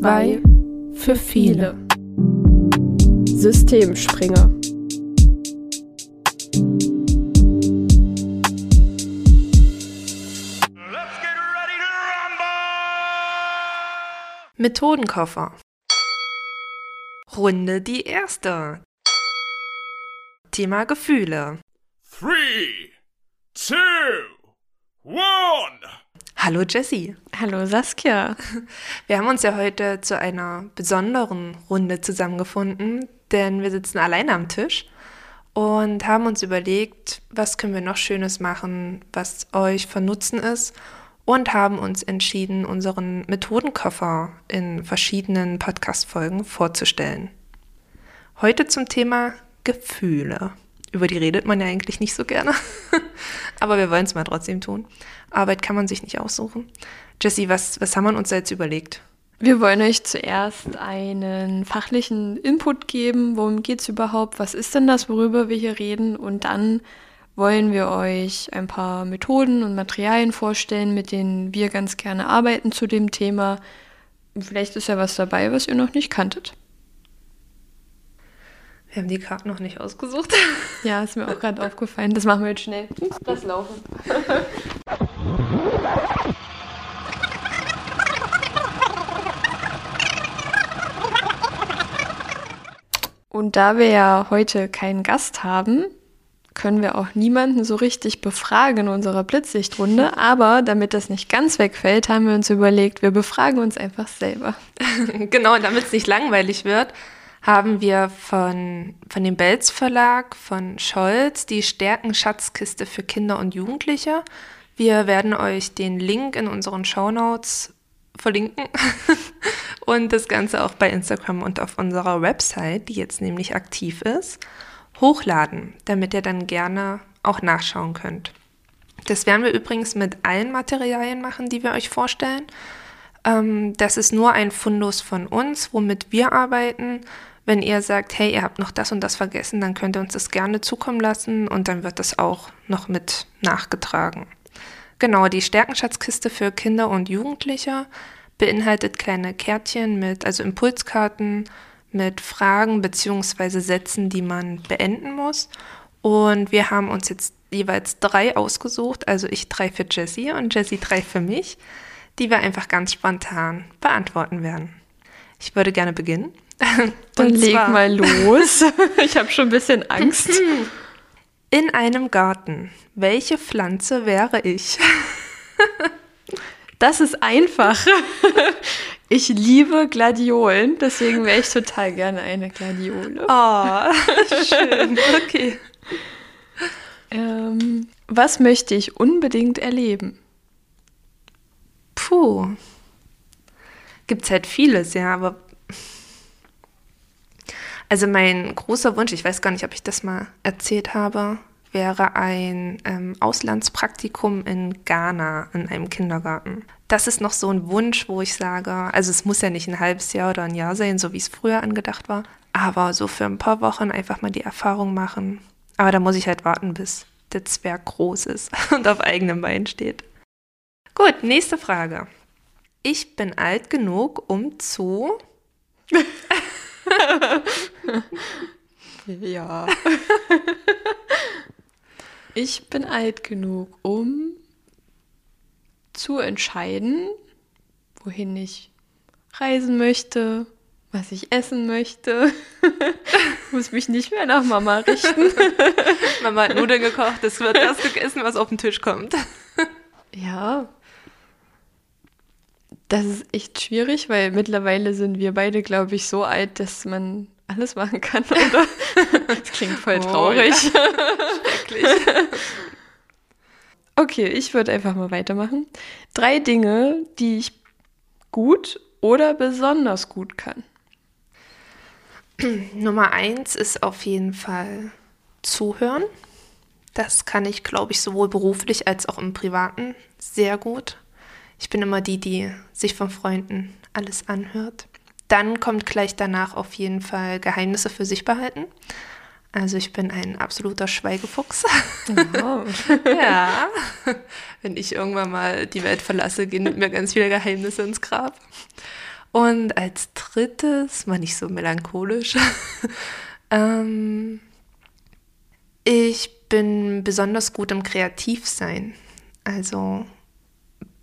Zwei für viele. Systemspringer. Methodenkoffer. Runde die erste. Thema Gefühle. Three, two, one. Hallo Jessie. Hallo Saskia. Wir haben uns ja heute zu einer besonderen Runde zusammengefunden, denn wir sitzen alleine am Tisch und haben uns überlegt, was können wir noch Schönes machen, was euch von Nutzen ist und haben uns entschieden, unseren Methodenkoffer in verschiedenen Podcast-Folgen vorzustellen. Heute zum Thema Gefühle. Über die redet man ja eigentlich nicht so gerne, aber wir wollen es mal trotzdem tun. Arbeit kann man sich nicht aussuchen. Jessie, was, was haben wir uns jetzt überlegt? Wir wollen euch zuerst einen fachlichen Input geben. Worum geht es überhaupt? Was ist denn das, worüber wir hier reden? Und dann wollen wir euch ein paar Methoden und Materialien vorstellen, mit denen wir ganz gerne arbeiten zu dem Thema. Vielleicht ist ja was dabei, was ihr noch nicht kanntet. Wir haben die Karten noch nicht ausgesucht. Ja, ist mir auch gerade aufgefallen. Das machen wir jetzt schnell. Das laufen. Und da wir ja heute keinen Gast haben, können wir auch niemanden so richtig befragen in unserer Blitzsichtrunde. Aber damit das nicht ganz wegfällt, haben wir uns überlegt, wir befragen uns einfach selber. genau, damit es nicht langweilig wird, haben wir von, von dem Belz Verlag, von Scholz, die Stärken-Schatzkiste für Kinder und Jugendliche. Wir werden euch den Link in unseren Shownotes verlinken und das Ganze auch bei Instagram und auf unserer Website, die jetzt nämlich aktiv ist, hochladen, damit ihr dann gerne auch nachschauen könnt. Das werden wir übrigens mit allen Materialien machen, die wir euch vorstellen. Ähm, das ist nur ein Fundus von uns, womit wir arbeiten. Wenn ihr sagt, hey, ihr habt noch das und das vergessen, dann könnt ihr uns das gerne zukommen lassen und dann wird das auch noch mit nachgetragen. Genau, die Stärkenschatzkiste für Kinder und Jugendliche beinhaltet kleine Kärtchen mit, also Impulskarten mit Fragen bzw. Sätzen, die man beenden muss. Und wir haben uns jetzt jeweils drei ausgesucht, also ich drei für Jessie und Jessie drei für mich, die wir einfach ganz spontan beantworten werden. Ich würde gerne beginnen. Dann leg mal los. Ich habe schon ein bisschen Angst. In einem Garten. Welche Pflanze wäre ich? Das ist einfach. Ich liebe Gladiolen, deswegen wäre ich total gerne eine Gladiole. Oh, schön. Okay. Ähm, was möchte ich unbedingt erleben? Puh. Gibt's halt vieles, ja, aber. Also mein großer Wunsch, ich weiß gar nicht, ob ich das mal erzählt habe, wäre ein ähm, Auslandspraktikum in Ghana in einem Kindergarten. Das ist noch so ein Wunsch, wo ich sage, also es muss ja nicht ein halbes Jahr oder ein Jahr sein, so wie es früher angedacht war, aber so für ein paar Wochen einfach mal die Erfahrung machen. Aber da muss ich halt warten, bis der Zwerg groß ist und auf eigenem Bein steht. Gut, nächste Frage. Ich bin alt genug, um zu. ja. Ich bin alt genug, um zu entscheiden, wohin ich reisen möchte, was ich essen möchte. Muss mich nicht mehr nach Mama richten. Mama hat Nudeln gekocht, das wird das gegessen, was auf den Tisch kommt. ja. Das ist echt schwierig, weil mittlerweile sind wir beide, glaube ich, so alt, dass man alles machen kann, oder? Das klingt voll traurig. Ja. Schrecklich. Okay, ich würde einfach mal weitermachen. Drei Dinge, die ich gut oder besonders gut kann. Nummer eins ist auf jeden Fall zuhören. Das kann ich, glaube ich, sowohl beruflich als auch im Privaten sehr gut. Ich bin immer die, die sich von Freunden alles anhört. Dann kommt gleich danach auf jeden Fall Geheimnisse für sich behalten. Also ich bin ein absoluter Schweigefuchs. Oh. ja. Wenn ich irgendwann mal die Welt verlasse, gehen mit mir ganz viele Geheimnisse ins Grab. Und als drittes, mal nicht so melancholisch, ähm, ich bin besonders gut im Kreativsein. Also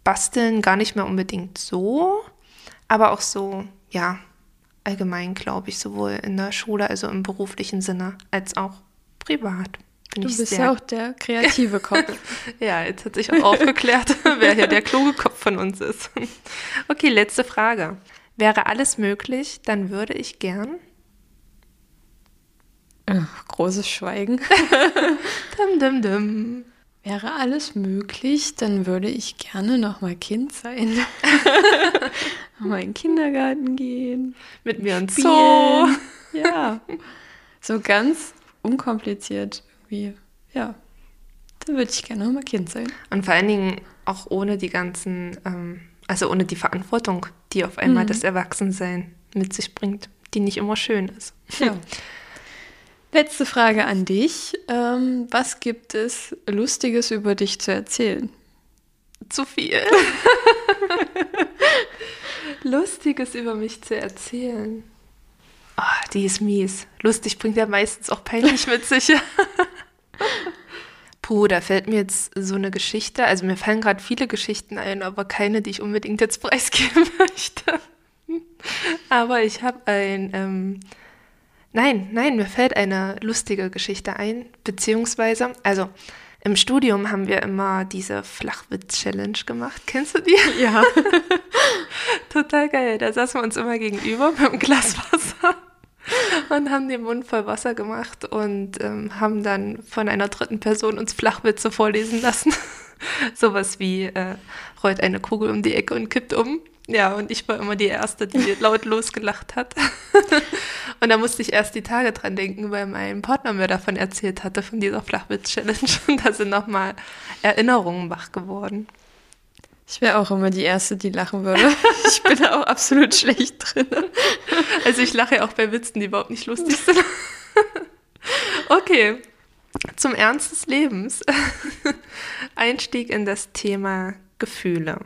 basteln gar nicht mehr unbedingt so, aber auch so, ja, allgemein, glaube ich, sowohl in der Schule, also im beruflichen Sinne, als auch privat. Bin du bist ja auch der kreative Kopf. ja, jetzt hat sich auch aufgeklärt, wer hier der kluge Kopf von uns ist. okay, letzte Frage. Wäre alles möglich, dann würde ich gern. Ach, großes Schweigen. dum, dum, dum. Wäre alles möglich, dann würde ich gerne noch mal Kind sein. mal in den Kindergarten gehen. Mit mir ins Zoo. Ja. So ganz unkompliziert irgendwie. Ja. Dann würde ich gerne noch mal Kind sein. Und vor allen Dingen auch ohne die ganzen, ähm, also ohne die Verantwortung, die auf einmal mhm. das Erwachsensein mit sich bringt, die nicht immer schön ist. Ja. Letzte Frage an dich. Ähm, was gibt es Lustiges über dich zu erzählen? Zu viel. Lustiges über mich zu erzählen. Oh, die ist mies. Lustig bringt ja meistens auch peinlich mit sich. Puh, da fällt mir jetzt so eine Geschichte. Also mir fallen gerade viele Geschichten ein, aber keine, die ich unbedingt jetzt preisgeben möchte. aber ich habe ein ähm, Nein, nein, mir fällt eine lustige Geschichte ein, beziehungsweise, also im Studium haben wir immer diese Flachwitz-Challenge gemacht. Kennst du die? Ja. Total geil. Da saßen wir uns immer gegenüber mit einem Glas Wasser und haben den Mund voll Wasser gemacht und ähm, haben dann von einer dritten Person uns Flachwitze vorlesen lassen. Sowas wie äh, rollt eine Kugel um die Ecke und kippt um. Ja, und ich war immer die Erste, die laut losgelacht hat. und da musste ich erst die Tage dran denken, weil mein Partner mir davon erzählt hatte, von dieser Flachwitz-Challenge. Und da sind nochmal Erinnerungen wach geworden. Ich wäre auch immer die Erste, die lachen würde. Ich bin da auch absolut schlecht drin. Also ich lache ja auch bei Witzen, die überhaupt nicht lustig sind. Okay, zum Ernst des Lebens. Einstieg in das Thema Gefühle.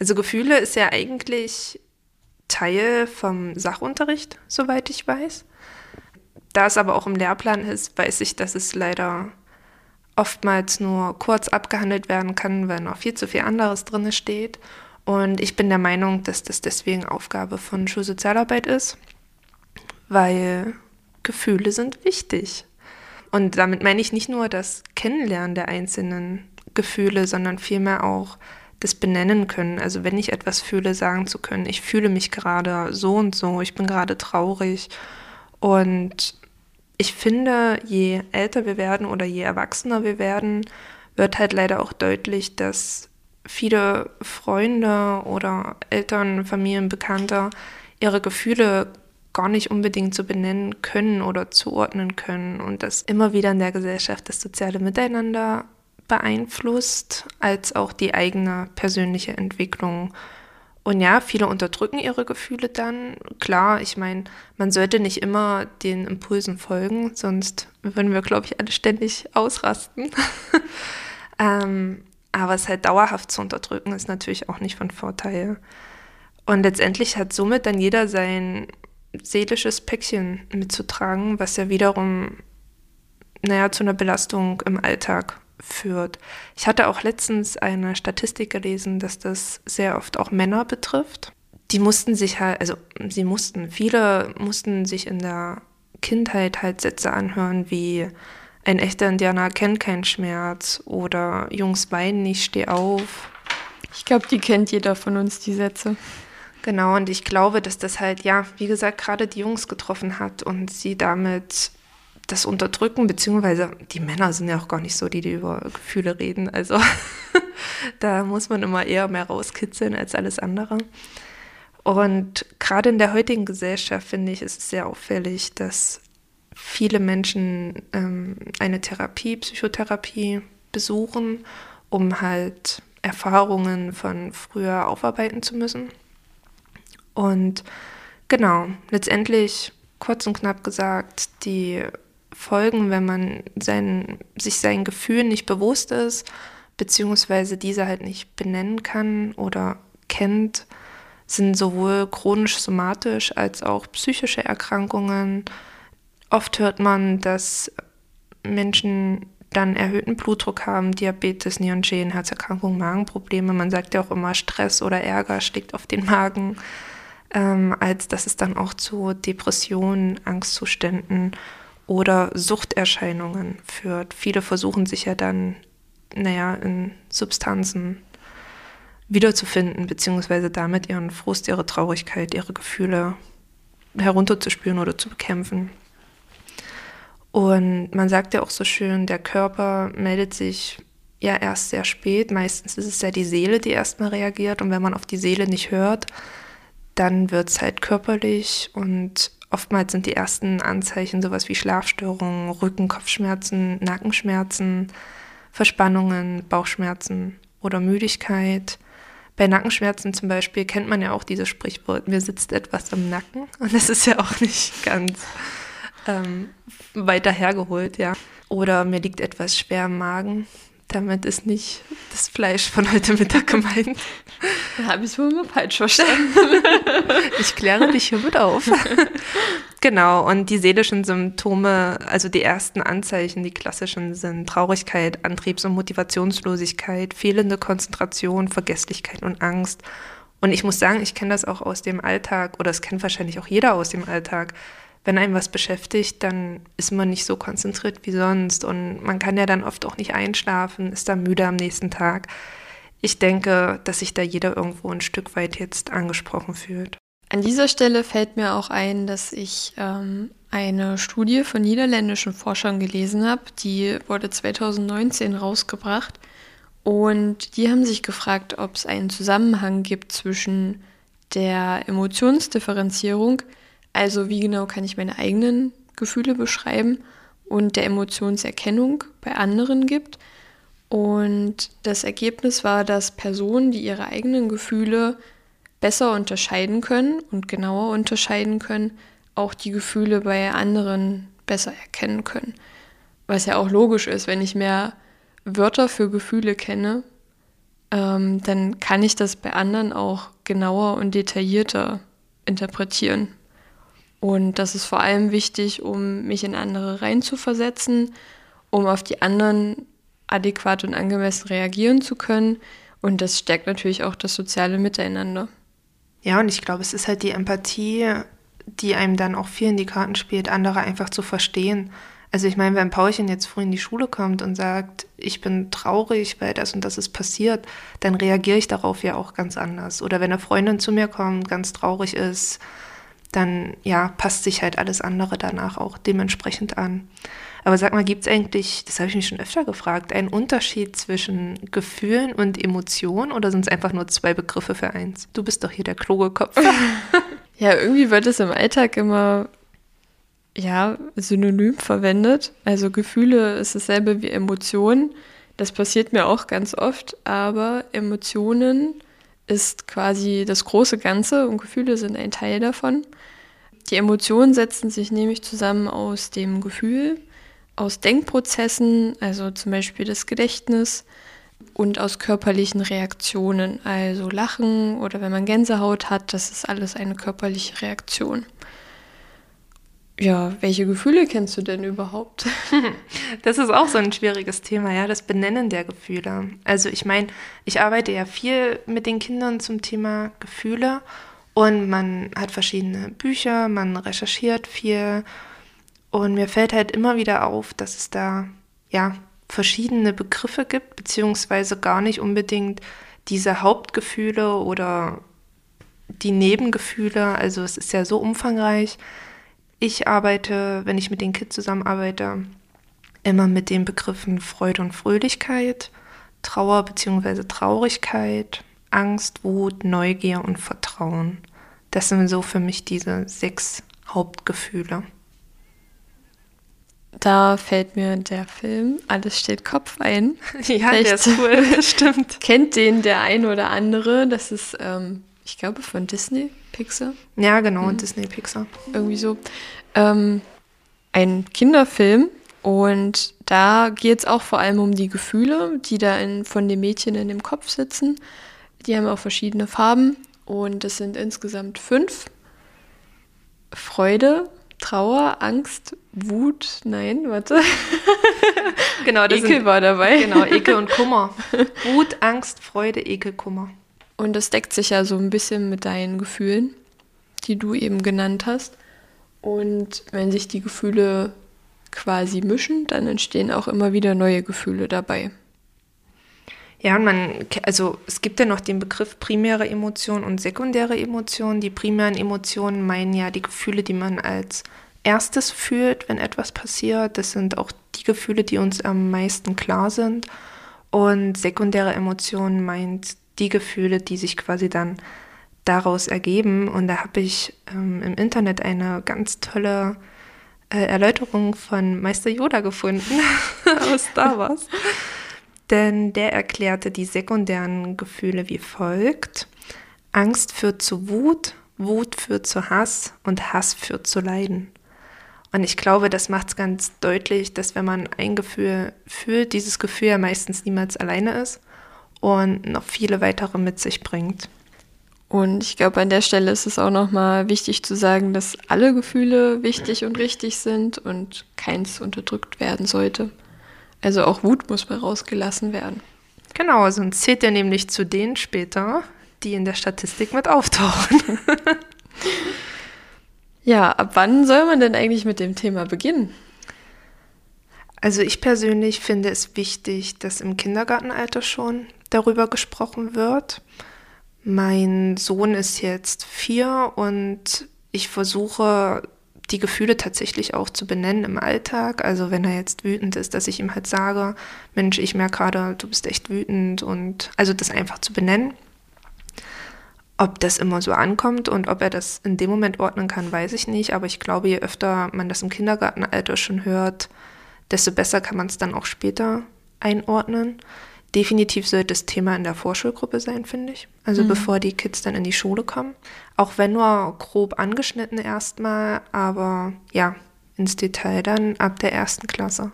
Also Gefühle ist ja eigentlich Teil vom Sachunterricht, soweit ich weiß. Da es aber auch im Lehrplan ist, weiß ich, dass es leider oftmals nur kurz abgehandelt werden kann, weil noch viel zu viel anderes drin steht. Und ich bin der Meinung, dass das deswegen Aufgabe von Schulsozialarbeit ist, weil Gefühle sind wichtig. Und damit meine ich nicht nur das Kennenlernen der einzelnen Gefühle, sondern vielmehr auch das benennen können. Also wenn ich etwas fühle, sagen zu können, ich fühle mich gerade so und so, ich bin gerade traurig. Und ich finde, je älter wir werden oder je erwachsener wir werden, wird halt leider auch deutlich, dass viele Freunde oder Eltern, Familien, Bekannte ihre Gefühle gar nicht unbedingt so benennen können oder zuordnen können und dass immer wieder in der Gesellschaft das soziale Miteinander beeinflusst, als auch die eigene persönliche Entwicklung. Und ja, viele unterdrücken ihre Gefühle dann. Klar, ich meine, man sollte nicht immer den Impulsen folgen, sonst würden wir, glaube ich, alle ständig ausrasten. ähm, aber es halt dauerhaft zu unterdrücken, ist natürlich auch nicht von Vorteil. Und letztendlich hat somit dann jeder sein seelisches Päckchen mitzutragen, was ja wiederum, naja, zu einer Belastung im Alltag führt. Ich hatte auch letztens eine Statistik gelesen, dass das sehr oft auch Männer betrifft. Die mussten sich halt, also sie mussten, viele mussten sich in der Kindheit halt Sätze anhören wie ein echter Indianer kennt keinen Schmerz oder Jungs weinen nicht, steh auf. Ich glaube, die kennt jeder von uns, die Sätze. Genau, und ich glaube, dass das halt, ja, wie gesagt, gerade die Jungs getroffen hat und sie damit das Unterdrücken, beziehungsweise die Männer sind ja auch gar nicht so, die, die über Gefühle reden. Also da muss man immer eher mehr rauskitzeln als alles andere. Und gerade in der heutigen Gesellschaft finde ich, ist es sehr auffällig, dass viele Menschen ähm, eine Therapie, Psychotherapie besuchen, um halt Erfahrungen von früher aufarbeiten zu müssen. Und genau, letztendlich kurz und knapp gesagt, die Folgen, wenn man sein, sich seinen Gefühlen nicht bewusst ist, beziehungsweise diese halt nicht benennen kann oder kennt, sind sowohl chronisch somatisch als auch psychische Erkrankungen. Oft hört man, dass Menschen dann erhöhten Blutdruck haben, Diabetes, Nierenschäden, Herzerkrankungen, Magenprobleme. Man sagt ja auch immer, Stress oder Ärger schlägt auf den Magen, ähm, als dass es dann auch zu Depressionen, Angstzuständen oder Suchterscheinungen führt. Viele versuchen sich ja dann, naja, in Substanzen wiederzufinden, beziehungsweise damit ihren Frust, ihre Traurigkeit, ihre Gefühle herunterzuspüren oder zu bekämpfen. Und man sagt ja auch so schön, der Körper meldet sich ja erst sehr spät. Meistens ist es ja die Seele, die erstmal reagiert. Und wenn man auf die Seele nicht hört, dann wird es halt körperlich. Und oftmals sind die ersten Anzeichen sowas wie Schlafstörungen, Rücken, Kopfschmerzen, Nackenschmerzen, Verspannungen, Bauchschmerzen oder Müdigkeit. Bei Nackenschmerzen zum Beispiel kennt man ja auch dieses Sprichwort, mir sitzt etwas im Nacken. Und das ist ja auch nicht ganz ähm, weiter hergeholt, ja. Oder mir liegt etwas schwer im Magen. Damit ist nicht das Fleisch von heute Mittag gemeint. Da habe ich es wohl immer falsch verstanden. ich kläre dich hiermit auf. genau, und die seelischen Symptome, also die ersten Anzeichen, die klassischen sind Traurigkeit, Antriebs- und Motivationslosigkeit, fehlende Konzentration, Vergesslichkeit und Angst. Und ich muss sagen, ich kenne das auch aus dem Alltag, oder es kennt wahrscheinlich auch jeder aus dem Alltag wenn einem was beschäftigt, dann ist man nicht so konzentriert wie sonst und man kann ja dann oft auch nicht einschlafen, ist dann müde am nächsten Tag. Ich denke, dass sich da jeder irgendwo ein Stück weit jetzt angesprochen fühlt. An dieser Stelle fällt mir auch ein, dass ich ähm, eine Studie von niederländischen Forschern gelesen habe, die wurde 2019 rausgebracht und die haben sich gefragt, ob es einen Zusammenhang gibt zwischen der Emotionsdifferenzierung, also wie genau kann ich meine eigenen Gefühle beschreiben und der Emotionserkennung bei anderen gibt. Und das Ergebnis war, dass Personen, die ihre eigenen Gefühle besser unterscheiden können und genauer unterscheiden können, auch die Gefühle bei anderen besser erkennen können. Was ja auch logisch ist, wenn ich mehr Wörter für Gefühle kenne, ähm, dann kann ich das bei anderen auch genauer und detaillierter interpretieren. Und das ist vor allem wichtig, um mich in andere reinzuversetzen, um auf die anderen adäquat und angemessen reagieren zu können. Und das stärkt natürlich auch das soziale Miteinander. Ja, und ich glaube, es ist halt die Empathie, die einem dann auch viel in die Karten spielt, andere einfach zu verstehen. Also ich meine, wenn Paulchen jetzt früh in die Schule kommt und sagt, ich bin traurig, weil das und das ist passiert, dann reagiere ich darauf ja auch ganz anders. Oder wenn eine Freundin zu mir kommt, ganz traurig ist, dann ja, passt sich halt alles andere danach auch dementsprechend an. Aber sag mal, gibt es eigentlich, das habe ich mich schon öfter gefragt, einen Unterschied zwischen Gefühlen und Emotionen oder sind es einfach nur zwei Begriffe für eins? Du bist doch hier der kluge Kopf. ja, irgendwie wird es im Alltag immer ja, synonym verwendet. Also Gefühle ist dasselbe wie Emotionen. Das passiert mir auch ganz oft, aber Emotionen ist quasi das große Ganze und Gefühle sind ein Teil davon. Die Emotionen setzen sich nämlich zusammen aus dem Gefühl, aus Denkprozessen, also zum Beispiel das Gedächtnis und aus körperlichen Reaktionen, also Lachen oder wenn man Gänsehaut hat, das ist alles eine körperliche Reaktion. Ja, welche Gefühle kennst du denn überhaupt? Das ist auch so ein schwieriges Thema, ja, das Benennen der Gefühle. Also ich meine, ich arbeite ja viel mit den Kindern zum Thema Gefühle und man hat verschiedene Bücher, man recherchiert viel und mir fällt halt immer wieder auf, dass es da ja verschiedene Begriffe gibt, beziehungsweise gar nicht unbedingt diese Hauptgefühle oder die Nebengefühle. Also es ist ja so umfangreich ich arbeite, wenn ich mit den Kids zusammenarbeite, immer mit den Begriffen Freude und Fröhlichkeit, Trauer bzw. Traurigkeit, Angst, Wut, Neugier und Vertrauen. Das sind so für mich diese sechs Hauptgefühle. Da fällt mir der Film Alles steht Kopf ein. ja, Vielleicht der ist cool, stimmt. Kennt den der ein oder andere. Das ist, ähm, ich glaube, von Disney. Pixar? Ja, genau, mhm. Disney Pixar. Irgendwie so. Ähm, ein Kinderfilm und da geht es auch vor allem um die Gefühle, die da in, von den Mädchen in dem Kopf sitzen. Die haben auch verschiedene Farben Und es sind insgesamt fünf. Freude, Trauer, Angst, Wut, nein, warte. Genau, das Ekel sind, war dabei. Genau, Ekel und Kummer. Wut, Angst, Freude, Ekel, Kummer. Und das deckt sich ja so ein bisschen mit deinen Gefühlen, die du eben genannt hast. Und wenn sich die Gefühle quasi mischen, dann entstehen auch immer wieder neue Gefühle dabei. Ja, und man, also es gibt ja noch den Begriff primäre Emotion und sekundäre Emotion. Die primären Emotionen meinen ja die Gefühle, die man als erstes fühlt, wenn etwas passiert. Das sind auch die Gefühle, die uns am meisten klar sind. Und sekundäre Emotionen meint die Gefühle, die sich quasi dann daraus ergeben. Und da habe ich ähm, im Internet eine ganz tolle äh, Erläuterung von Meister Yoda gefunden aus Star Wars. Denn der erklärte die sekundären Gefühle wie folgt. Angst führt zu Wut, Wut führt zu Hass und Hass führt zu Leiden. Und ich glaube, das macht es ganz deutlich, dass wenn man ein Gefühl fühlt, dieses Gefühl ja meistens niemals alleine ist und noch viele weitere mit sich bringt. Und ich glaube, an der Stelle ist es auch nochmal wichtig zu sagen, dass alle Gefühle wichtig und richtig sind und keins unterdrückt werden sollte. Also auch Wut muss mal rausgelassen werden. Genau, sonst zählt er nämlich zu denen später, die in der Statistik mit auftauchen. Ja, ab wann soll man denn eigentlich mit dem Thema beginnen? Also ich persönlich finde es wichtig, dass im Kindergartenalter schon darüber gesprochen wird. Mein Sohn ist jetzt vier und ich versuche die Gefühle tatsächlich auch zu benennen im Alltag. Also wenn er jetzt wütend ist, dass ich ihm halt sage, Mensch, ich merke gerade, du bist echt wütend und also das einfach zu benennen. Ob das immer so ankommt und ob er das in dem Moment ordnen kann, weiß ich nicht. Aber ich glaube, je öfter man das im Kindergartenalter schon hört, desto besser kann man es dann auch später einordnen. Definitiv sollte das Thema in der Vorschulgruppe sein, finde ich. Also mhm. bevor die Kids dann in die Schule kommen. Auch wenn nur grob angeschnitten erstmal, aber ja, ins Detail dann ab der ersten Klasse.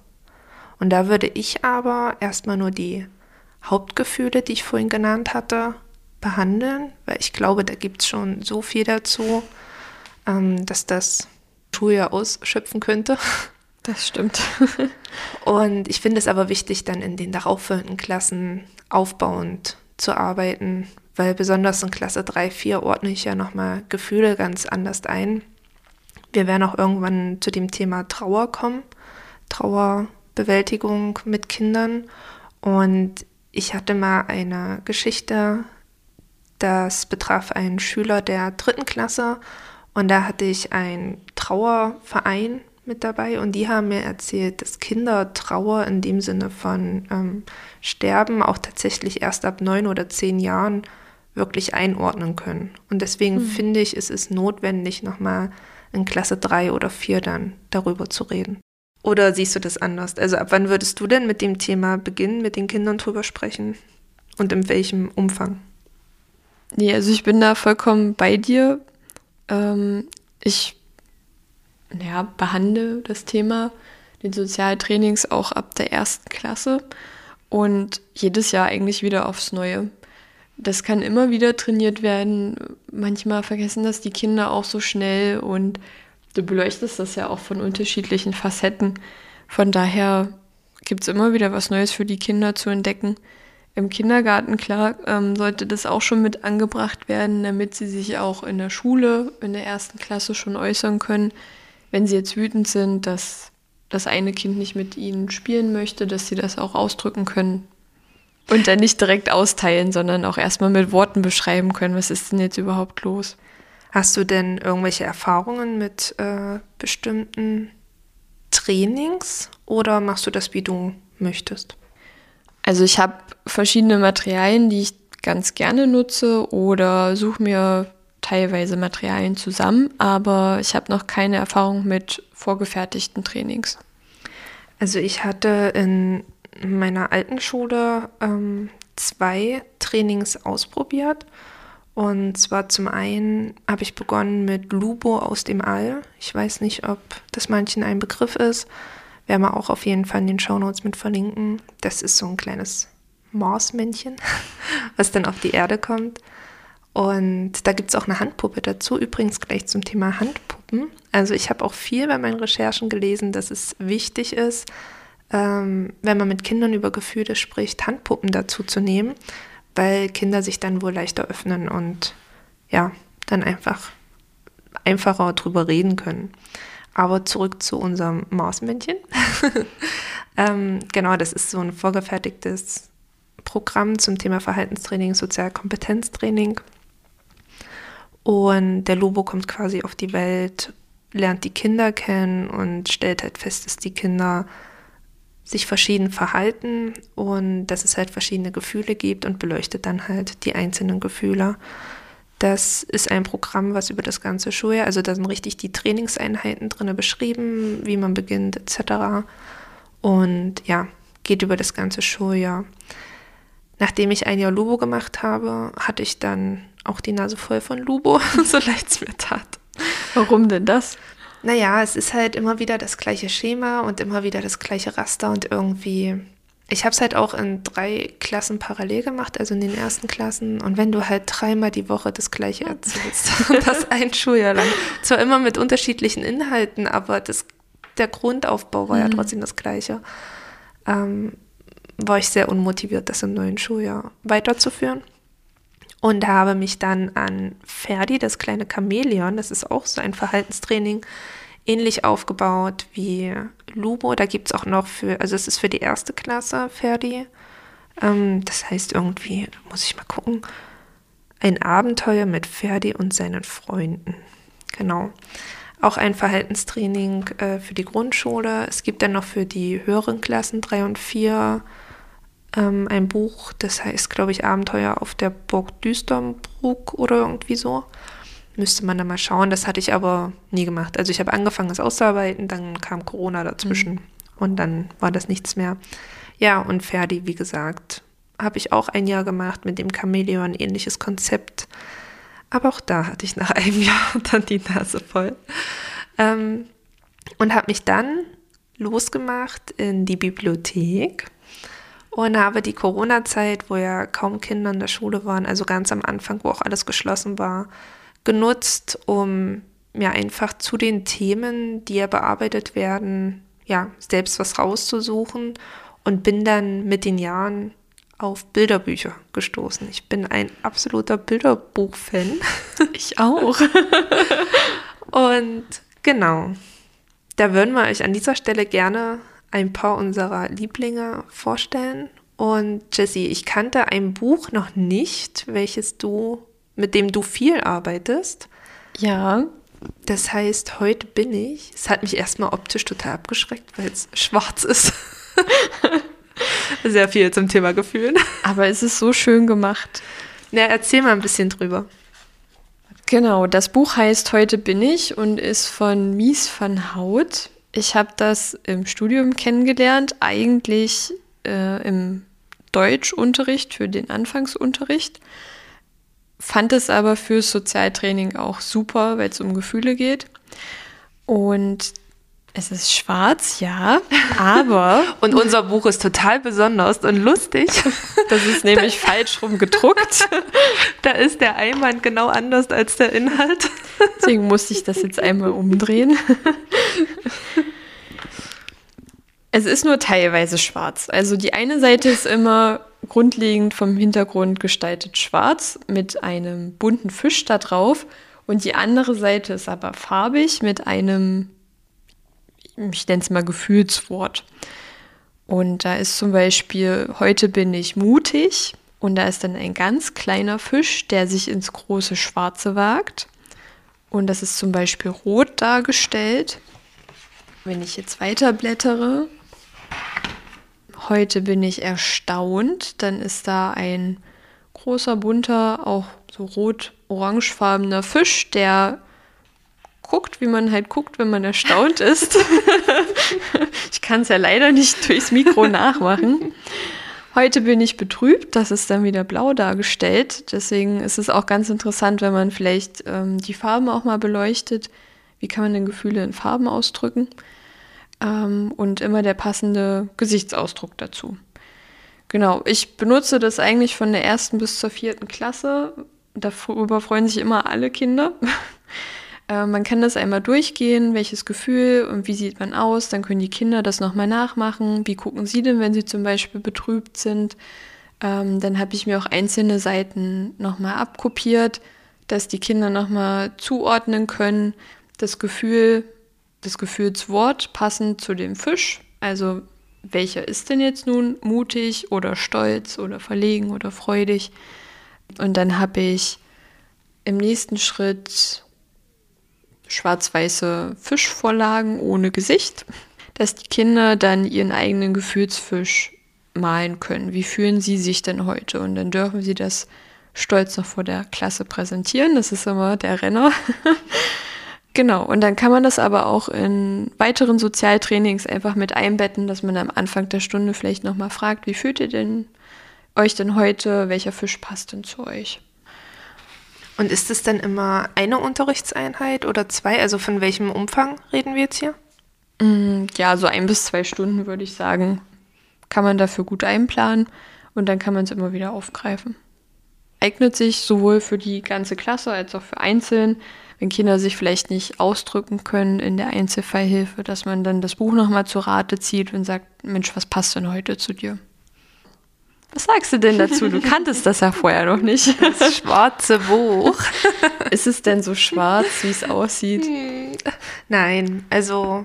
Und da würde ich aber erstmal nur die Hauptgefühle, die ich vorhin genannt hatte, behandeln, weil ich glaube, da gibt es schon so viel dazu, ähm, dass das Schuljahr ausschöpfen könnte. Das stimmt. Und ich finde es aber wichtig, dann in den darauffolgenden Klassen aufbauend zu arbeiten, weil besonders in Klasse 3, 4 ordne ich ja nochmal Gefühle ganz anders ein. Wir werden auch irgendwann zu dem Thema Trauer kommen, Trauerbewältigung mit Kindern. Und ich hatte mal eine Geschichte das betraf einen Schüler der dritten Klasse und da hatte ich einen Trauerverein mit dabei und die haben mir erzählt, dass Kinder Trauer in dem Sinne von ähm, Sterben auch tatsächlich erst ab neun oder zehn Jahren wirklich einordnen können. Und deswegen mhm. finde ich, es ist notwendig, nochmal in Klasse drei oder vier dann darüber zu reden. Oder siehst du das anders? Also ab wann würdest du denn mit dem Thema beginnen, mit den Kindern drüber sprechen? Und in welchem Umfang? Nee, also ich bin da vollkommen bei dir. Ähm, ich ja, behandle das Thema, den Sozialtrainings auch ab der ersten Klasse und jedes Jahr eigentlich wieder aufs Neue. Das kann immer wieder trainiert werden. Manchmal vergessen das die Kinder auch so schnell und du beleuchtest das ja auch von unterschiedlichen Facetten. Von daher gibt es immer wieder was Neues für die Kinder zu entdecken. Im Kindergarten, klar, ähm, sollte das auch schon mit angebracht werden, damit sie sich auch in der Schule, in der ersten Klasse schon äußern können, wenn sie jetzt wütend sind, dass das eine Kind nicht mit ihnen spielen möchte, dass sie das auch ausdrücken können. Und dann nicht direkt austeilen, sondern auch erstmal mit Worten beschreiben können, was ist denn jetzt überhaupt los. Hast du denn irgendwelche Erfahrungen mit äh, bestimmten Trainings oder machst du das, wie du möchtest? Also ich habe verschiedene Materialien, die ich ganz gerne nutze oder suche mir teilweise Materialien zusammen, aber ich habe noch keine Erfahrung mit vorgefertigten Trainings. Also ich hatte in meiner alten Schule ähm, zwei Trainings ausprobiert. Und zwar zum einen habe ich begonnen mit Lubo aus dem All. Ich weiß nicht, ob das manchen ein Begriff ist. Werden wir auch auf jeden Fall in den Shownotes mit verlinken. Das ist so ein kleines Marsmännchen, was dann auf die Erde kommt. Und da gibt es auch eine Handpuppe dazu. Übrigens gleich zum Thema Handpuppen. Also ich habe auch viel bei meinen Recherchen gelesen, dass es wichtig ist, ähm, wenn man mit Kindern über Gefühle spricht, Handpuppen dazu zu nehmen, weil Kinder sich dann wohl leichter öffnen und ja, dann einfach einfacher drüber reden können. Aber zurück zu unserem Mausmännchen. ähm, genau, das ist so ein vorgefertigtes Programm zum Thema Verhaltenstraining, Sozialkompetenztraining. Und der Lobo kommt quasi auf die Welt, lernt die Kinder kennen und stellt halt fest, dass die Kinder sich verschieden verhalten und dass es halt verschiedene Gefühle gibt und beleuchtet dann halt die einzelnen Gefühle. Das ist ein Programm, was über das ganze Schuljahr, also da sind richtig die Trainingseinheiten drin beschrieben, wie man beginnt etc. Und ja, geht über das ganze Schuljahr. Nachdem ich ein Jahr Lubo gemacht habe, hatte ich dann auch die Nase voll von Lubo, so leid es mir tat. Warum denn das? Naja, es ist halt immer wieder das gleiche Schema und immer wieder das gleiche Raster und irgendwie. Ich habe es halt auch in drei Klassen parallel gemacht, also in den ersten Klassen. Und wenn du halt dreimal die Woche das gleiche erzählst, das ein Schuljahr lang, zwar immer mit unterschiedlichen Inhalten, aber das, der Grundaufbau war mhm. ja trotzdem das gleiche, ähm, war ich sehr unmotiviert, das im neuen Schuljahr weiterzuführen und habe mich dann an Ferdi, das kleine Chamäleon, das ist auch so ein Verhaltenstraining, ähnlich aufgebaut wie Lubo. Da gibt es auch noch für, also es ist für die erste Klasse Ferdi. Ähm, das heißt irgendwie, muss ich mal gucken, ein Abenteuer mit Ferdi und seinen Freunden. Genau. Auch ein Verhaltenstraining äh, für die Grundschule. Es gibt dann noch für die höheren Klassen 3 und 4 ähm, ein Buch, das heißt, glaube ich, Abenteuer auf der Burg Düsternbruck oder irgendwie so. Müsste man da mal schauen. Das hatte ich aber nie gemacht. Also ich habe angefangen, es auszuarbeiten, dann kam Corona dazwischen mhm. und dann war das nichts mehr. Ja, und Ferdi, wie gesagt, habe ich auch ein Jahr gemacht mit dem Chamäleon, ähnliches Konzept. Aber auch da hatte ich nach einem Jahr dann die Nase voll. Ähm, und habe mich dann losgemacht in die Bibliothek und habe die Corona-Zeit, wo ja kaum Kinder in der Schule waren, also ganz am Anfang, wo auch alles geschlossen war, genutzt, um mir einfach zu den Themen, die ja bearbeitet werden, ja, selbst was rauszusuchen und bin dann mit den Jahren auf Bilderbücher gestoßen. Ich bin ein absoluter Bilderbuch-Fan. Ich auch. und genau, da würden wir euch an dieser Stelle gerne ein paar unserer Lieblinge vorstellen. Und Jessie, ich kannte ein Buch noch nicht, welches du, mit dem du viel arbeitest. Ja. Das heißt, heute bin ich. Es hat mich erstmal optisch total abgeschreckt, weil es schwarz ist. Sehr viel zum Thema Gefühlen. Aber es ist so schön gemacht. Na, erzähl mal ein bisschen drüber. Genau, das Buch heißt Heute bin ich und ist von Mies van Hout. Ich habe das im Studium kennengelernt, eigentlich äh, im Deutschunterricht für den Anfangsunterricht. Fand es aber fürs Sozialtraining auch super, weil es um Gefühle geht. Und es ist schwarz, ja, aber. und unser Buch ist total besonders und lustig. Das ist nämlich falsch rum gedruckt. Da ist der Einband genau anders als der Inhalt. Deswegen musste ich das jetzt einmal umdrehen. Es ist nur teilweise schwarz. Also die eine Seite ist immer grundlegend vom Hintergrund gestaltet schwarz mit einem bunten Fisch da drauf und die andere Seite ist aber farbig mit einem ich nenne es mal Gefühlswort. Und da ist zum Beispiel, heute bin ich mutig. Und da ist dann ein ganz kleiner Fisch, der sich ins große Schwarze wagt. Und das ist zum Beispiel rot dargestellt. Wenn ich jetzt weiter blättere, heute bin ich erstaunt, dann ist da ein großer, bunter, auch so rot-orangefarbener Fisch, der guckt, wie man halt guckt, wenn man erstaunt ist. ich kann es ja leider nicht durchs Mikro nachmachen. Heute bin ich betrübt, das ist dann wieder blau dargestellt. Deswegen ist es auch ganz interessant, wenn man vielleicht ähm, die Farben auch mal beleuchtet. Wie kann man denn Gefühle in Farben ausdrücken? Ähm, und immer der passende Gesichtsausdruck dazu. Genau, ich benutze das eigentlich von der ersten bis zur vierten Klasse, Darüber freuen sich immer alle Kinder. Äh, man kann das einmal durchgehen, welches Gefühl und wie sieht man aus. Dann können die Kinder das nochmal nachmachen. Wie gucken sie denn, wenn sie zum Beispiel betrübt sind? Ähm, dann habe ich mir auch einzelne Seiten nochmal abkopiert, dass die Kinder nochmal zuordnen können. Das Gefühl, das Gefühlswort passend zu dem Fisch. Also welcher ist denn jetzt nun mutig oder stolz oder verlegen oder freudig? Und dann habe ich im nächsten Schritt schwarz-weiße Fischvorlagen ohne Gesicht, dass die Kinder dann ihren eigenen Gefühlsfisch malen können. Wie fühlen sie sich denn heute? Und dann dürfen sie das stolz noch vor der Klasse präsentieren. Das ist immer der Renner. genau. Und dann kann man das aber auch in weiteren Sozialtrainings einfach mit einbetten, dass man am Anfang der Stunde vielleicht nochmal fragt, wie fühlt ihr denn euch denn heute? Welcher Fisch passt denn zu euch? Und ist es dann immer eine Unterrichtseinheit oder zwei? Also von welchem Umfang reden wir jetzt hier? Mm, ja, so ein bis zwei Stunden würde ich sagen. Kann man dafür gut einplanen und dann kann man es immer wieder aufgreifen. Eignet sich sowohl für die ganze Klasse als auch für Einzeln, wenn Kinder sich vielleicht nicht ausdrücken können in der Einzelfallhilfe, dass man dann das Buch nochmal zur Rate zieht und sagt, Mensch, was passt denn heute zu dir? Was sagst du denn dazu? Du kanntest das ja vorher noch nicht. Das schwarze Buch. Ist es denn so schwarz, wie es aussieht? Nein, also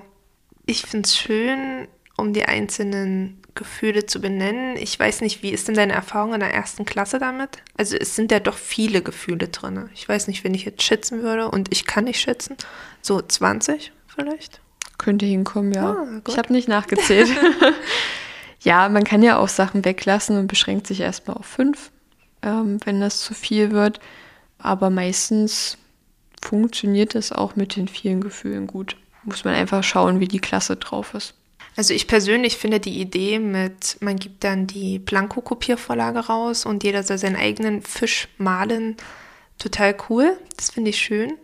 ich finde es schön, um die einzelnen Gefühle zu benennen. Ich weiß nicht, wie ist denn deine Erfahrung in der ersten Klasse damit? Also es sind ja doch viele Gefühle drin. Ich weiß nicht, wenn ich jetzt schätzen würde und ich kann nicht schätzen. So 20 vielleicht? Könnte hinkommen, ja. Ah, ich habe nicht nachgezählt. Ja, man kann ja auch Sachen weglassen und beschränkt sich erstmal auf fünf, ähm, wenn das zu viel wird. Aber meistens funktioniert es auch mit den vielen Gefühlen gut. Muss man einfach schauen, wie die Klasse drauf ist. Also ich persönlich finde die Idee mit, man gibt dann die Blanko-Kopiervorlage raus und jeder soll seinen eigenen Fisch malen, total cool. Das finde ich schön.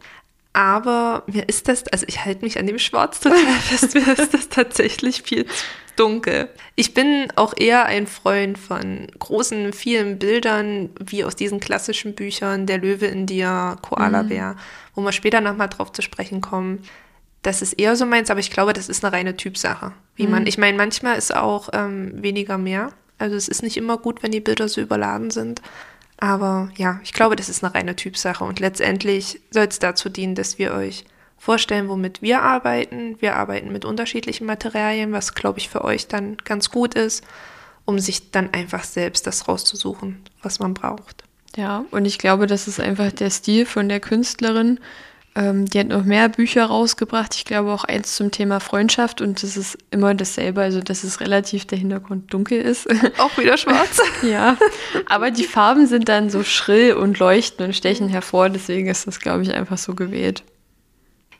Aber mir ist das, also ich halte mich an dem Schwarz total fest, mir ist das tatsächlich viel zu dunkel. Ich bin auch eher ein Freund von großen, vielen Bildern, wie aus diesen klassischen Büchern, Der Löwe in dir, Koala-Bär, mhm. wo wir später nochmal drauf zu sprechen kommen. Das ist eher so meins, aber ich glaube, das ist eine reine Typsache. Wie mhm. man, ich meine, manchmal ist auch ähm, weniger mehr. Also es ist nicht immer gut, wenn die Bilder so überladen sind. Aber ja, ich glaube, das ist eine reine Typsache und letztendlich soll es dazu dienen, dass wir euch vorstellen, womit wir arbeiten. Wir arbeiten mit unterschiedlichen Materialien, was, glaube ich, für euch dann ganz gut ist, um sich dann einfach selbst das rauszusuchen, was man braucht. Ja, und ich glaube, das ist einfach der Stil von der Künstlerin. Ähm, die hat noch mehr Bücher rausgebracht. Ich glaube auch eins zum Thema Freundschaft und das ist immer dasselbe, also dass es relativ der Hintergrund dunkel ist. Auch wieder schwarz. ja, aber die Farben sind dann so schrill und leuchten und stechen hervor. Deswegen ist das, glaube ich, einfach so gewählt.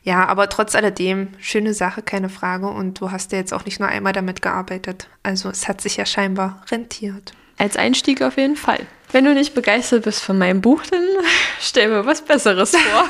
Ja, aber trotz alledem, schöne Sache, keine Frage. Und du hast ja jetzt auch nicht nur einmal damit gearbeitet. Also es hat sich ja scheinbar rentiert. Als Einstieg auf jeden Fall. Wenn du nicht begeistert bist von meinem Buch, dann stell mir was Besseres vor.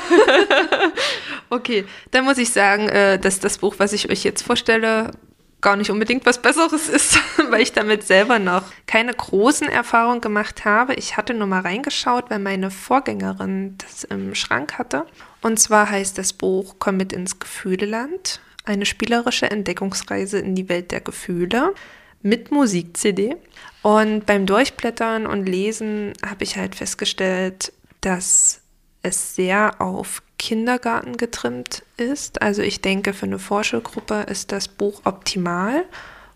okay, dann muss ich sagen, äh, dass das Buch, was ich euch jetzt vorstelle, gar nicht unbedingt was Besseres ist, weil ich damit selber noch keine großen Erfahrungen gemacht habe. Ich hatte nur mal reingeschaut, weil meine Vorgängerin das im Schrank hatte. Und zwar heißt das Buch Komm mit ins Gefühleland, eine spielerische Entdeckungsreise in die Welt der Gefühle mit Musik-CD. Und beim Durchblättern und Lesen habe ich halt festgestellt, dass es sehr auf Kindergarten getrimmt ist. Also ich denke, für eine Vorschulgruppe ist das Buch optimal.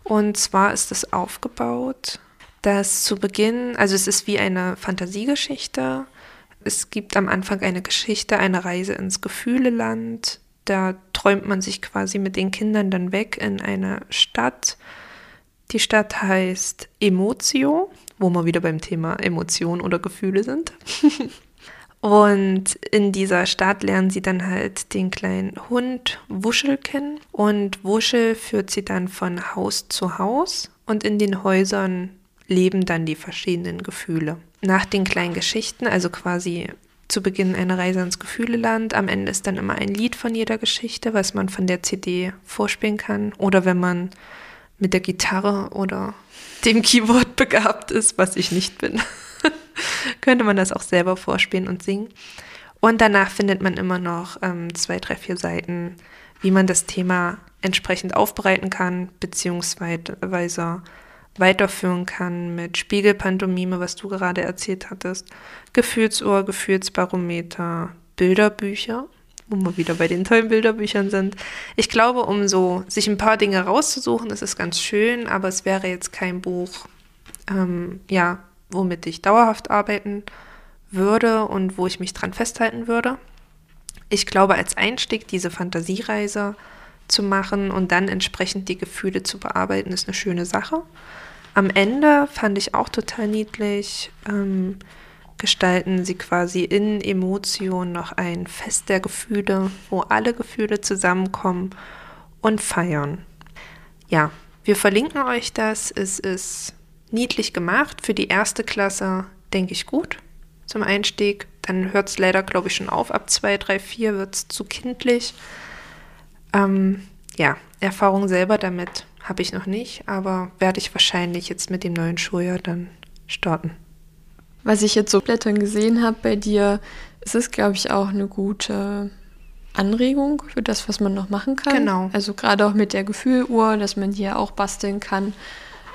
Und zwar ist es aufgebaut, dass zu Beginn, also es ist wie eine Fantasiegeschichte. Es gibt am Anfang eine Geschichte, eine Reise ins Gefühleland. Da träumt man sich quasi mit den Kindern dann weg in eine Stadt. Die Stadt heißt Emotio, wo wir wieder beim Thema Emotion oder Gefühle sind. Und in dieser Stadt lernen sie dann halt den kleinen Hund Wuschel kennen. Und Wuschel führt sie dann von Haus zu Haus. Und in den Häusern leben dann die verschiedenen Gefühle. Nach den kleinen Geschichten, also quasi zu Beginn eine Reise ins Gefühleland. Am Ende ist dann immer ein Lied von jeder Geschichte, was man von der CD vorspielen kann. Oder wenn man mit der Gitarre oder dem Keyboard begabt ist, was ich nicht bin. könnte man das auch selber vorspielen und singen. Und danach findet man immer noch ähm, zwei, drei, vier Seiten, wie man das Thema entsprechend aufbereiten kann, beziehungsweise weiterführen kann mit Spiegelpantomime, was du gerade erzählt hattest, Gefühlsohr, Gefühlsbarometer, Bilderbücher, wo wir wieder bei den tollen Bilderbüchern sind. Ich glaube, um so sich ein paar Dinge rauszusuchen, ist es ganz schön, aber es wäre jetzt kein Buch, ähm, ja, womit ich dauerhaft arbeiten würde und wo ich mich dran festhalten würde. Ich glaube, als Einstieg diese Fantasiereise zu machen und dann entsprechend die Gefühle zu bearbeiten, ist eine schöne Sache. Am Ende fand ich auch total niedlich. Ähm, gestalten sie quasi in Emotionen noch ein Fest der Gefühle, wo alle Gefühle zusammenkommen und feiern. Ja, wir verlinken euch das. Es ist niedlich gemacht. Für die erste Klasse denke ich gut zum Einstieg. Dann hört es leider, glaube ich, schon auf. Ab 2, 3, 4 wird es zu kindlich. Ähm, ja, Erfahrung selber damit habe ich noch nicht, aber werde ich wahrscheinlich jetzt mit dem neuen Schuljahr dann starten. Was ich jetzt so blättern gesehen habe bei dir, es ist, glaube ich, auch eine gute Anregung für das, was man noch machen kann. Genau. Also gerade auch mit der Gefühluhr, dass man hier auch basteln kann.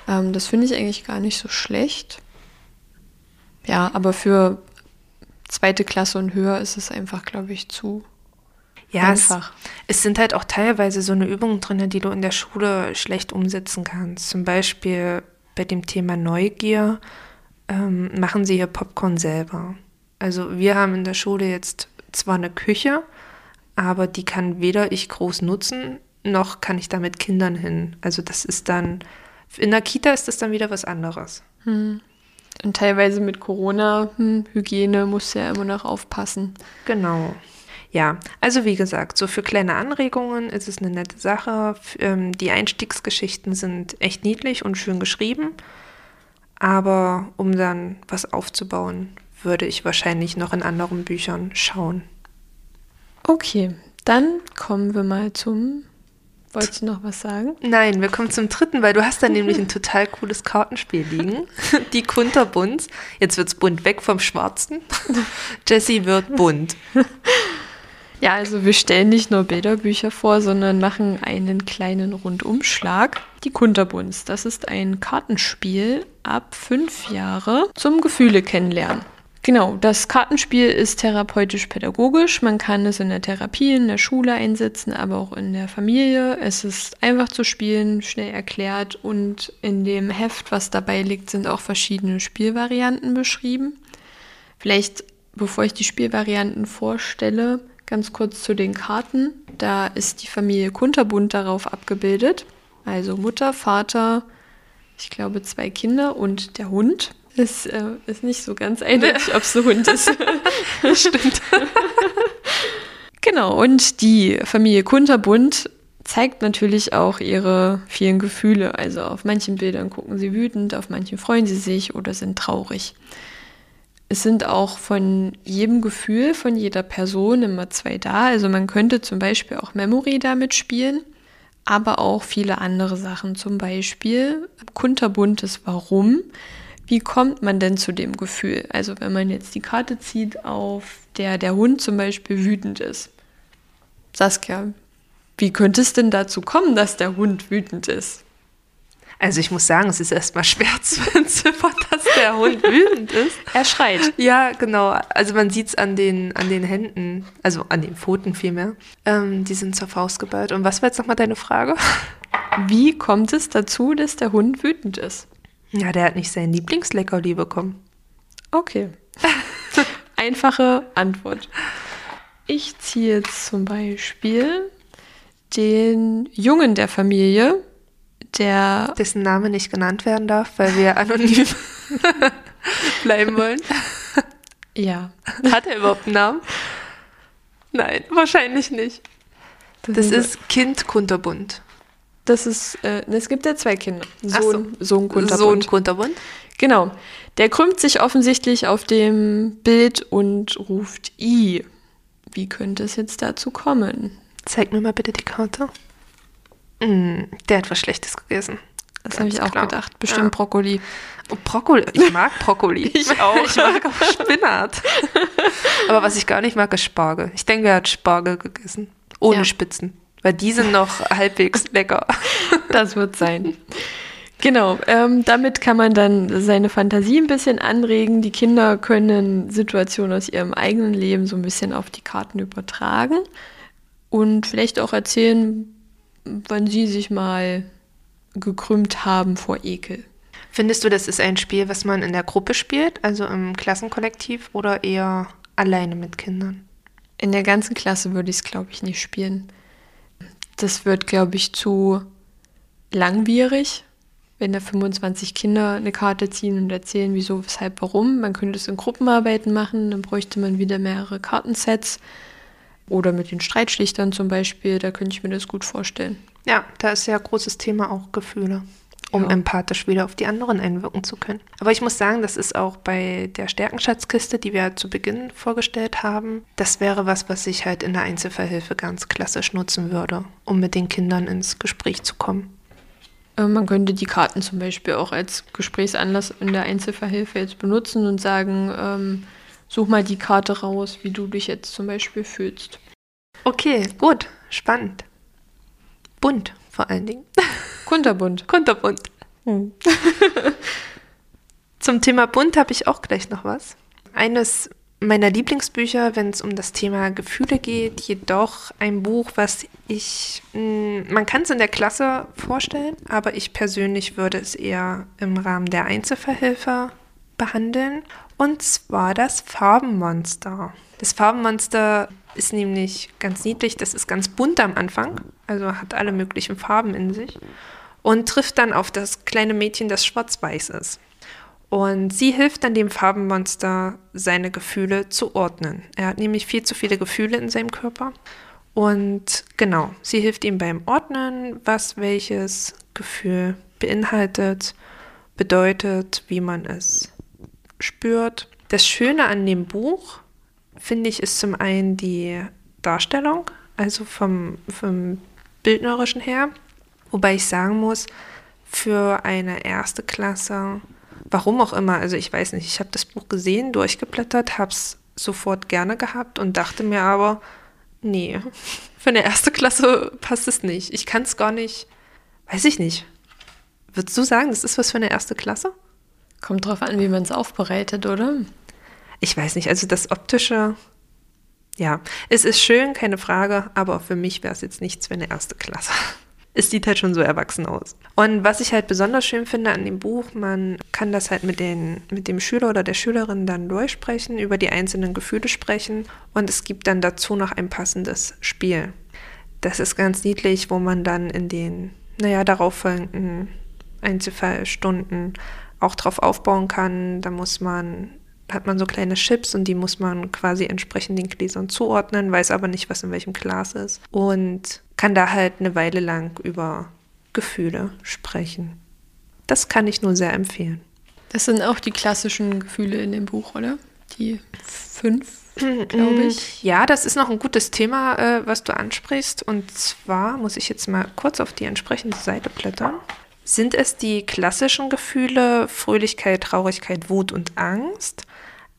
Ähm, das finde ich eigentlich gar nicht so schlecht. Ja, aber für zweite Klasse und höher ist es einfach, glaube ich, zu ja, einfach. Es, es, sind halt auch teilweise so eine Übungen drin, die du in der Schule schlecht umsetzen kannst. Zum Beispiel bei dem Thema Neugier ähm, machen sie hier Popcorn selber. Also wir haben in der Schule jetzt zwar eine Küche, aber die kann weder ich groß nutzen, noch kann ich da mit Kindern hin. Also das ist dann, in der Kita ist das dann wieder was anderes. Hm. Und teilweise mit Corona, hm, Hygiene muss ja immer noch aufpassen. Genau. Ja, also wie gesagt, so für kleine Anregungen ist es eine nette Sache. Ähm, die Einstiegsgeschichten sind echt niedlich und schön geschrieben. Aber um dann was aufzubauen, würde ich wahrscheinlich noch in anderen Büchern schauen. Okay, dann kommen wir mal zum. Wolltest du noch was sagen? Nein, wir kommen zum dritten, weil du hast da nämlich ein total cooles Kartenspiel liegen. Die Kunterbunds. Jetzt wird's bunt weg vom Schwarzen. Jessie wird bunt. Ja, also wir stellen nicht nur Bilderbücher vor, sondern machen einen kleinen Rundumschlag. Die Kunterbunds, das ist ein Kartenspiel ab fünf Jahre zum Gefühle kennenlernen. Genau, das Kartenspiel ist therapeutisch-pädagogisch. Man kann es in der Therapie, in der Schule einsetzen, aber auch in der Familie. Es ist einfach zu spielen, schnell erklärt und in dem Heft, was dabei liegt, sind auch verschiedene Spielvarianten beschrieben. Vielleicht, bevor ich die Spielvarianten vorstelle, Ganz kurz zu den Karten. Da ist die Familie Kunterbund darauf abgebildet. Also Mutter, Vater, ich glaube zwei Kinder und der Hund. Es äh, ist nicht so ganz eindeutig, ob es ein Hund ist. Stimmt. genau, und die Familie Kunterbund zeigt natürlich auch ihre vielen Gefühle. Also auf manchen Bildern gucken sie wütend, auf manchen freuen sie sich oder sind traurig. Es sind auch von jedem Gefühl, von jeder Person immer zwei da. Also man könnte zum Beispiel auch Memory damit spielen, aber auch viele andere Sachen. Zum Beispiel kunterbuntes Warum. Wie kommt man denn zu dem Gefühl? Also wenn man jetzt die Karte zieht, auf der der Hund zum Beispiel wütend ist. Saskia, wie könnte es denn dazu kommen, dass der Hund wütend ist? Also ich muss sagen, es ist erstmal schwer zu entziffern, dass der Hund wütend ist. Er schreit. Ja, genau. Also man sieht es an den, an den Händen, also an den Pfoten vielmehr. Ähm, die sind zur Faust geballt. Und was war jetzt nochmal deine Frage? Wie kommt es dazu, dass der Hund wütend ist? Ja, der hat nicht sein Lieblingsleckerli bekommen. Okay. Einfache Antwort. Ich ziehe jetzt zum Beispiel den Jungen der Familie, der. Dessen Name nicht genannt werden darf, weil wir anonym bleiben wollen. Ja. Hat er überhaupt einen Namen? Nein, wahrscheinlich nicht. Das, das ist Kind Kunterbund. Das ist, äh, es gibt ja zwei Kinder. Sohn, so. Sohn Kunterbund. Sohn Kunterbund. Genau. Der krümmt sich offensichtlich auf dem Bild und ruft I. Wie könnte es jetzt dazu kommen? Zeig mir mal bitte die Karte. Mm, der hat was Schlechtes gegessen. Das habe ich auch klar. gedacht. Bestimmt Ja. Brokkoli. Oh, Brokkoli. Ich mag Brokkoli. Ich auch. Ich mag auch Spinat. Aber was ich gar nicht mag, ist Spargel. Ich denke, er hat Spargel gegessen. Ohne Ja. Spitzen. Weil die sind noch halbwegs lecker. Das wird sein. Genau, ähm, damit kann man dann seine Fantasie ein bisschen anregen. Die Kinder können Situationen aus ihrem eigenen Leben so ein bisschen auf die Karten übertragen und vielleicht auch erzählen, wann sie sich mal gekrümmt haben vor Ekel. Findest du, das ist ein Spiel, was man in der Gruppe spielt, also im Klassenkollektiv oder eher alleine mit Kindern? In der ganzen Klasse würde ich es, glaube ich, nicht spielen. Das wird, glaube ich, zu langwierig, wenn da 25 Kinder eine Karte ziehen und erzählen, wieso, weshalb, warum. Man könnte es in Gruppenarbeiten machen, dann bräuchte man wieder mehrere Kartensets. Oder mit den Streitschlichtern zum Beispiel, da könnte ich mir das gut vorstellen. Ja, da ist ja großes Thema auch Gefühle, um Ja. empathisch wieder auf die anderen einwirken zu können. Aber ich muss sagen, das ist auch bei der Stärkenschatzkiste, die wir zu Beginn vorgestellt haben, das wäre was, was ich halt in der Einzelverhilfe ganz klassisch nutzen würde, um mit den Kindern ins Gespräch zu kommen. Äh, Man könnte die Karten zum Beispiel auch als Gesprächsanlass in der Einzelverhilfe jetzt benutzen und sagen, ähm, such mal die Karte raus, wie du dich jetzt zum Beispiel fühlst. Okay, gut, spannend. Bunt vor allen Dingen. Kunterbunt. Kunterbunt. Zum Thema bunt habe ich auch gleich noch was. Eines meiner Lieblingsbücher, wenn es um das Thema Gefühle geht, jedoch ein Buch, was ich, mh, man kann es in der Klasse vorstellen, aber ich persönlich würde es eher im Rahmen der Einzelverhilfe behandeln. Und zwar das Farbenmonster. Das Farbenmonster ist nämlich ganz niedlich, das ist ganz bunt am Anfang, also hat alle möglichen Farben in sich und trifft dann auf das kleine Mädchen, das schwarz-weiß ist. Und sie hilft dann dem Farbenmonster, seine Gefühle zu ordnen. Er hat nämlich viel zu viele Gefühle in seinem Körper. Und genau, sie hilft ihm beim Ordnen, was welches Gefühl beinhaltet, bedeutet, wie man es spürt. Das Schöne an dem Buch, finde ich, ist zum einen die Darstellung, also vom, vom bildnerischen her. Wobei ich sagen muss, für eine erste Klasse, warum auch immer, also ich weiß nicht, ich habe das Buch gesehen, durchgeblättert, habe es sofort gerne gehabt und dachte mir aber, nee, für eine erste Klasse passt es nicht. Ich kann es gar nicht, weiß ich nicht. Würdest du sagen, das ist was für eine erste Klasse? Kommt drauf an, wie man es aufbereitet, oder? Ich weiß nicht, also das optische, ja, es ist schön, keine Frage, aber für mich wäre es jetzt nichts für eine erste Klasse. Es sieht halt schon so erwachsen aus. Und was ich halt besonders schön finde an dem Buch, man kann das halt mit, den, mit dem Schüler oder der Schülerin dann durchsprechen, über die einzelnen Gefühle sprechen und es gibt dann dazu noch ein passendes Spiel. Das ist ganz niedlich, wo man dann in den, naja, darauffolgenden Einzelfallstunden auch drauf aufbauen kann. Da muss man, hat man so kleine Chips und die muss man quasi entsprechend den Gläsern zuordnen, weiß aber nicht, was in welchem Glas ist. Und kann da halt eine Weile lang über Gefühle sprechen. Das kann ich nur sehr empfehlen. Das sind auch die klassischen Gefühle in dem Buch, oder? Die fünf, glaube ich. Ja, das ist noch ein gutes Thema, äh, was du ansprichst. Und zwar muss ich jetzt mal kurz auf die entsprechende Seite blättern. Sind es die klassischen Gefühle Fröhlichkeit, Traurigkeit, Wut und Angst?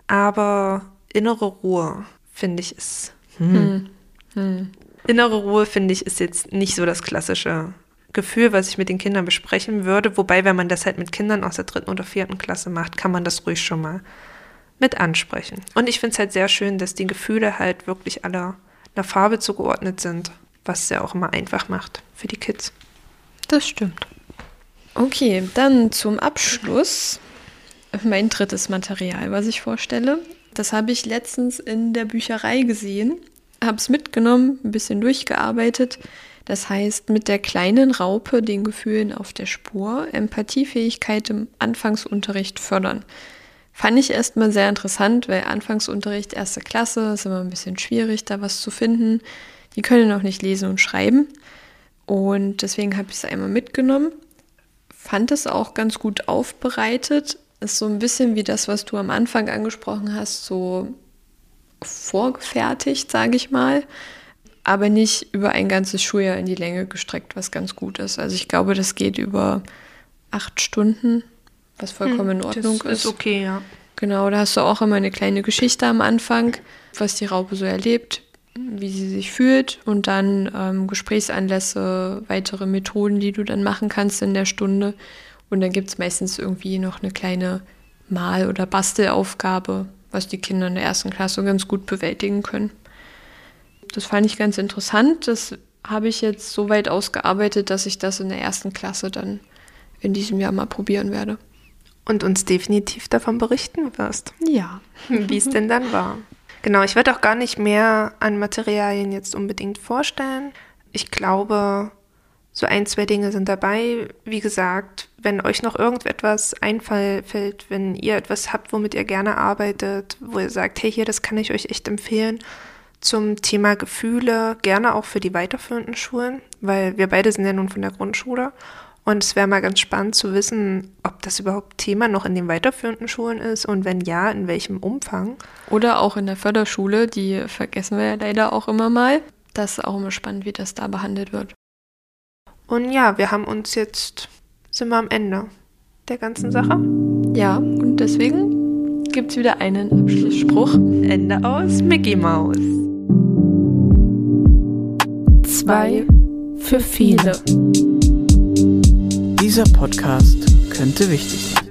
Aber innere Ruhe, finde ich, ist. Hm. Innere Ruhe, finde ich, ist jetzt nicht so das klassische Gefühl, was ich mit den Kindern besprechen würde. Wobei, wenn man das halt mit Kindern aus der dritten oder vierten Klasse macht, kann man das ruhig schon mal mit ansprechen. Und ich finde es halt sehr schön, dass die Gefühle halt wirklich alle einer Farbe zugeordnet sind, was es ja auch immer einfach macht für die Kids. Das stimmt. Okay, dann zum Abschluss mein drittes Material, was ich vorstelle. Das habe ich letztens in der Bücherei gesehen, habe es mitgenommen, ein bisschen durchgearbeitet. Das heißt, mit der kleinen Raupe den Gefühlen auf der Spur, Empathiefähigkeit im Anfangsunterricht fördern. Fand ich erstmal sehr interessant, weil Anfangsunterricht erste Klasse ist immer ein bisschen schwierig, da was zu finden. Die können noch nicht lesen und schreiben. Und deswegen habe ich es einmal mitgenommen. Fand es auch ganz gut aufbereitet. Ist so ein bisschen wie das, was du am Anfang angesprochen hast, so vorgefertigt, sage ich mal. Aber nicht über ein ganzes Schuljahr in die Länge gestreckt, was ganz gut ist. Also ich glaube, das geht über acht Stunden, was vollkommen in Hm, Ordnung das ist. ist okay, ja. Genau, da hast du auch immer eine kleine Geschichte am Anfang, was die Raupe so erlebt, wie sie sich fühlt und dann ähm, Gesprächsanlässe, weitere Methoden, die du dann machen kannst in der Stunde. Und dann gibt es meistens irgendwie noch eine kleine Mal- oder Bastelaufgabe, was die Kinder in der ersten Klasse ganz gut bewältigen können. Das fand ich ganz interessant. Das habe ich jetzt so weit ausgearbeitet, dass ich das in der ersten Klasse dann in diesem Jahr mal probieren werde. Und uns definitiv davon berichten wirst, Ja. wie es denn dann war. Genau, ich werde auch gar nicht mehr an Materialien jetzt unbedingt vorstellen. Ich glaube, so ein, zwei Dinge sind dabei. Wie gesagt, wenn euch noch irgendetwas einfällt, wenn ihr etwas habt, womit ihr gerne arbeitet, wo ihr sagt, hey, hier, das kann ich euch echt empfehlen, zum Thema Gefühle, gerne auch für die weiterführenden Schulen, weil wir beide sind ja nun von der Grundschule. Und es wäre mal ganz spannend zu wissen, ob das überhaupt Thema noch in den weiterführenden Schulen ist und wenn ja, in welchem Umfang. Oder auch in der Förderschule, die vergessen wir ja leider auch immer mal. Das ist auch immer spannend, wie das da behandelt wird. Und ja, wir haben uns jetzt, sind wir am Ende der ganzen Sache. Ja, und deswegen gibt es wieder einen Abschlussspruch. Ende aus Mickey Mouse. Zwei für viele. Dieser Podcast könnte wichtig sein.